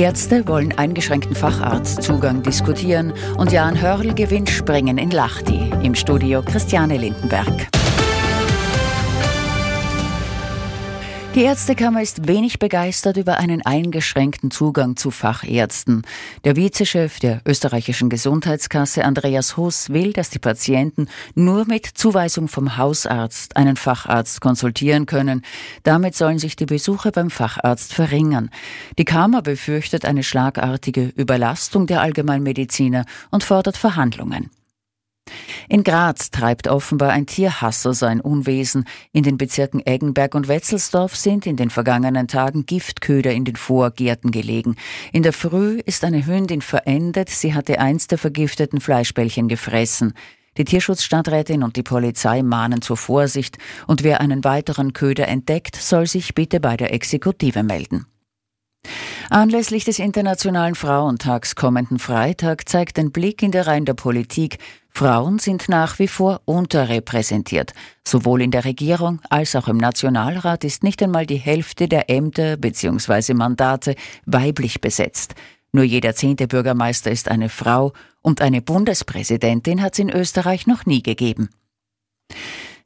Ärzte wollen eingeschränkten Facharztzugang diskutieren und Jan Hörl gewinnt Springen in Lachti. Im Studio Christiane Lindenberg. Die Ärztekammer ist wenig begeistert über einen eingeschränkten Zugang zu Fachärzten. Der Vizechef der österreichischen Gesundheitskasse Andreas Huss will, dass die Patienten nur mit Zuweisung vom Hausarzt einen Facharzt konsultieren können. Damit sollen sich die Besuche beim Facharzt verringern. Die Kammer befürchtet eine schlagartige Überlastung der Allgemeinmediziner und fordert Verhandlungen. In Graz treibt offenbar ein Tierhasser sein Unwesen. In den Bezirken Eggenberg und Wetzelsdorf sind in den vergangenen Tagen Giftköder in den Vorgärten gelegen. In der Früh ist eine Hündin verendet. Sie hatte eins der vergifteten Fleischbällchen gefressen. Die Tierschutzstadträtin und die Polizei mahnen zur Vorsicht und wer einen weiteren Köder entdeckt, soll sich bitte bei der Exekutive melden. Anlässlich des Internationalen Frauentags kommenden Freitag zeigt ein Blick in der Reihen der Politik, Frauen sind nach wie vor unterrepräsentiert. Sowohl in der Regierung als auch im Nationalrat ist nicht einmal die Hälfte der Ämter bzw. Mandate weiblich besetzt. Nur jeder zehnte Bürgermeister ist eine Frau und eine Bundespräsidentin hat es in Österreich noch nie gegeben.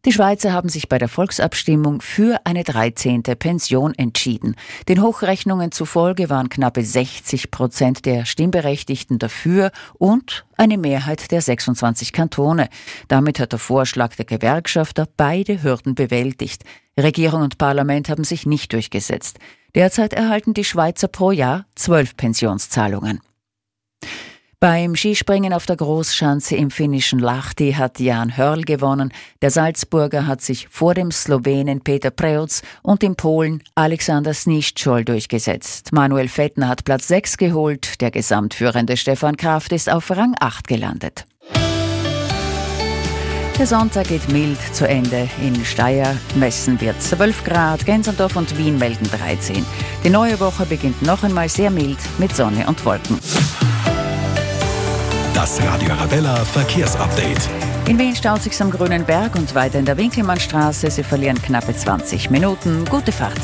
Die Schweizer haben sich bei der Volksabstimmung für eine 13. Pension entschieden. Den Hochrechnungen zufolge waren knappe 60 Prozent der Stimmberechtigten dafür und eine Mehrheit der 26 Kantone. Damit hat der Vorschlag der Gewerkschafter beide Hürden bewältigt. Regierung und Parlament haben sich nicht durchgesetzt. Derzeit erhalten die Schweizer pro Jahr zwölf Pensionszahlungen. Beim Skispringen auf der Großschanze im finnischen Lahti hat Jan Hörl gewonnen. Der Salzburger hat sich vor dem Slowenen Peter Preutz und dem Polen Alexander Sniszczol durchgesetzt. Manuel Fettner hat Platz 6 geholt. Der gesamtführende Stefan Kraft ist auf Rang 8 gelandet. Der Sonntag geht mild zu Ende. In Steyr messen wir 12 Grad, Gensendorf und Wien melden 13. Die neue Woche beginnt noch einmal sehr mild mit Sonne und Wolken. Arabella Verkehrsupdate. In Wien staut sich am Grünen Berg und weiter in der Winkelmannstraße. Sie verlieren knappe 20 Minuten. Gute Fahrt.